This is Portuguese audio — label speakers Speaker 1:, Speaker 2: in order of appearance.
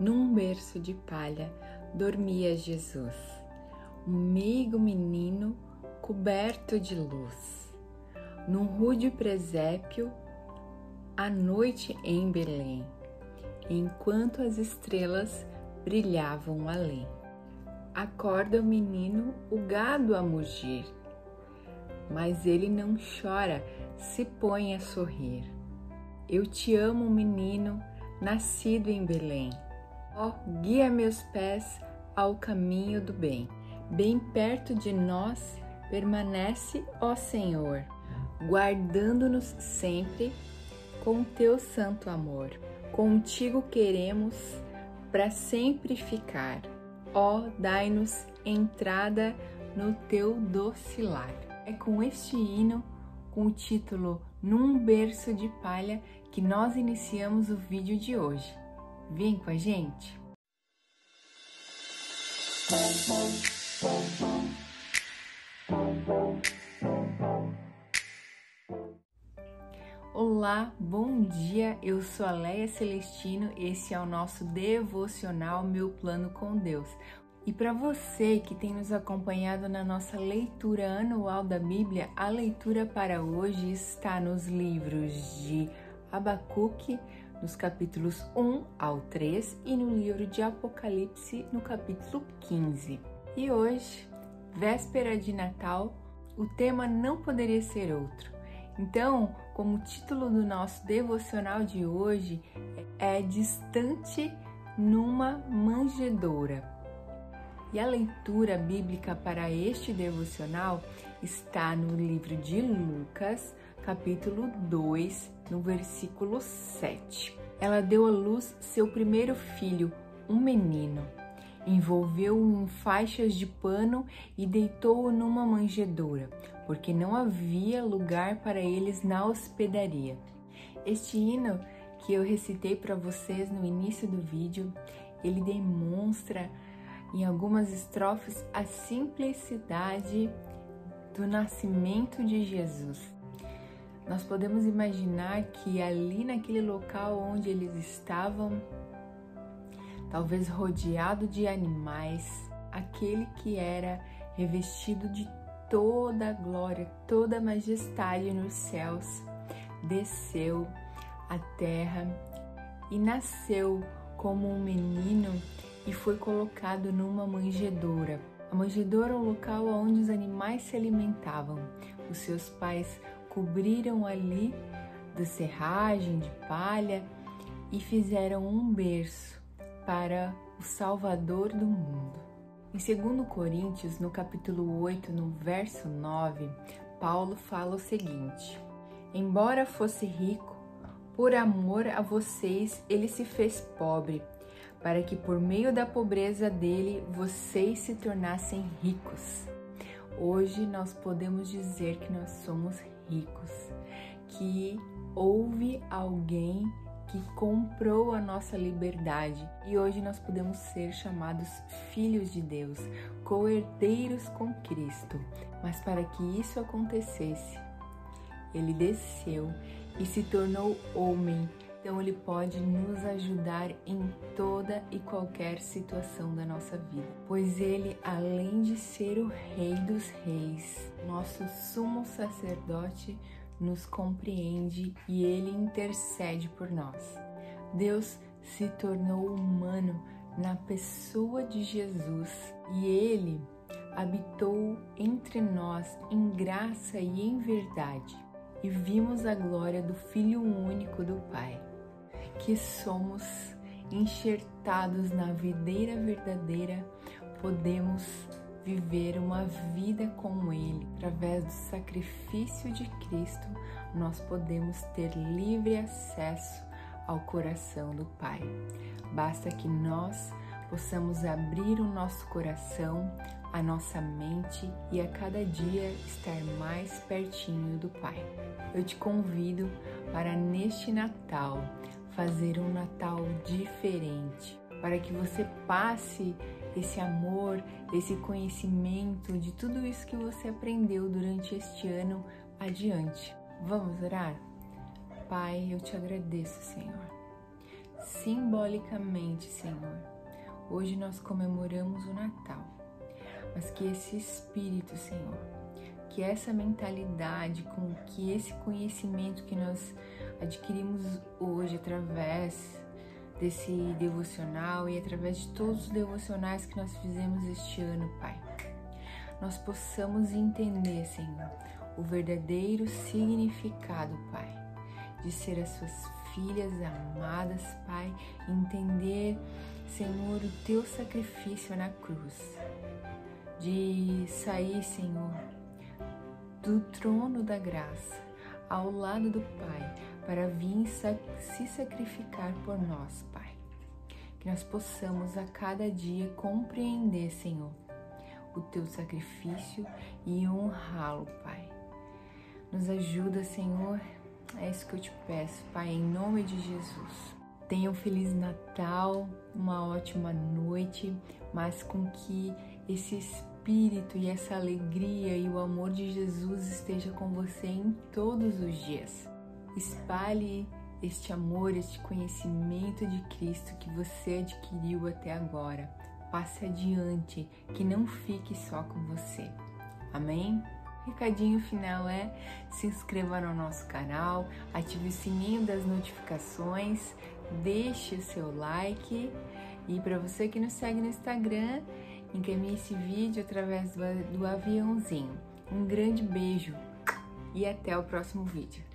Speaker 1: Num berço de palha dormia Jesus, um meigo menino coberto de luz. Num rude presépio, à noite em Belém, enquanto as estrelas brilhavam além. Acorda o menino, o gado a mugir, mas ele não chora, se põe a sorrir. Eu te amo, menino, nascido em Belém. Ó, guia meus pés ao caminho do bem. Bem perto de nós permanece, ó Senhor, guardando-nos sempre com teu santo amor. Contigo queremos para sempre ficar. Ó, dai-nos entrada no teu doce lar. É com este hino, com o título Num berço de palha, que nós iniciamos o vídeo de hoje. Vem com a gente! Olá, bom dia. Eu sou a Leia Celestino. Esse é o nosso devocional Meu Plano com Deus. E para você que tem nos acompanhado na nossa leitura anual da Bíblia, a leitura para hoje está nos livros de Abacuque, nos capítulos 1 ao 3 e no livro de Apocalipse, no capítulo 15. E hoje, véspera de Natal, o tema não poderia ser outro. Então, como título do nosso devocional de hoje é Distante numa Manjedoura. E a leitura bíblica para este devocional está no livro de Lucas, capítulo 2, no versículo 7. Ela deu à luz seu primeiro filho, um menino. Envolveu-o em faixas de pano e deitou-o numa manjedoura, porque não havia lugar para eles na hospedaria. Este hino que eu recitei para vocês no início do vídeo, ele demonstra em algumas estrofes a simplicidade do nascimento de Jesus nós podemos imaginar que ali naquele local onde eles estavam, talvez rodeado de animais, aquele que era revestido de toda a glória, toda a majestade nos céus, desceu à terra e nasceu como um menino e foi colocado numa manjedoura. A manjedoura é um local onde os animais se alimentavam. Os seus pais cobriram ali de serragem de palha e fizeram um berço para o Salvador do mundo. Em 2 Coríntios, no capítulo 8, no verso 9, Paulo fala o seguinte: Embora fosse rico, por amor a vocês ele se fez pobre, para que por meio da pobreza dele vocês se tornassem ricos. Hoje nós podemos dizer que nós somos ricos, que houve alguém que comprou a nossa liberdade e hoje nós podemos ser chamados filhos de Deus, co-herdeiros com Cristo. Mas para que isso acontecesse, ele desceu e se tornou homem. Então ele pode nos ajudar em toda e qualquer situação da nossa vida, pois ele, além de ser o Rei dos Reis, nosso sumo sacerdote, nos compreende e ele intercede por nós. Deus se tornou humano na pessoa de Jesus e ele habitou entre nós em graça e em verdade. E vimos a glória do Filho único do Pai, que somos enxertados na videira verdadeira, podemos viver uma vida com Ele. Através do sacrifício de Cristo, nós podemos ter livre acesso ao coração do Pai. Basta que nós possamos abrir o nosso coração, a nossa mente e a cada dia estar mais pertinho do Pai. Eu te convido para neste Natal fazer um Natal diferente, para que você passe esse amor, esse conhecimento de tudo isso que você aprendeu durante este ano adiante. Vamos orar? Pai, eu te agradeço, Senhor. simbolicamente, Senhor. Hoje nós comemoramos o Natal, mas que esse espírito, Senhor, que essa mentalidade, com que esse conhecimento que nós adquirimos hoje através desse devocional e através de todos os devocionais que nós fizemos este ano, Pai, nós possamos entender, Senhor, o verdadeiro significado, Pai, de ser as suas filhas amadas, Pai, entender, Senhor, o teu sacrifício na cruz, de sair, Senhor, do trono da graça ao lado do Pai para vir se sacrificar por nós, Pai. Que nós possamos a cada dia compreender, Senhor, o teu sacrifício e honrá-lo, Pai. Nos ajuda, Senhor, é isso que eu te peço, Pai, em nome de Jesus. Tenha um feliz Natal, uma ótima noite, mas com que esse espírito e essa alegria e o amor de Jesus esteja com você em todos os dias. Espalhe este amor, este conhecimento de Cristo que você adquiriu até agora. Passe adiante, que não fique só com você. Amém? Recadinho final é: se inscreva no nosso canal, ative o sininho das notificações, deixe o seu like e para você que nos segue no Instagram, encaminhe esse vídeo através do, do aviãozinho. Um grande beijo e até o próximo vídeo.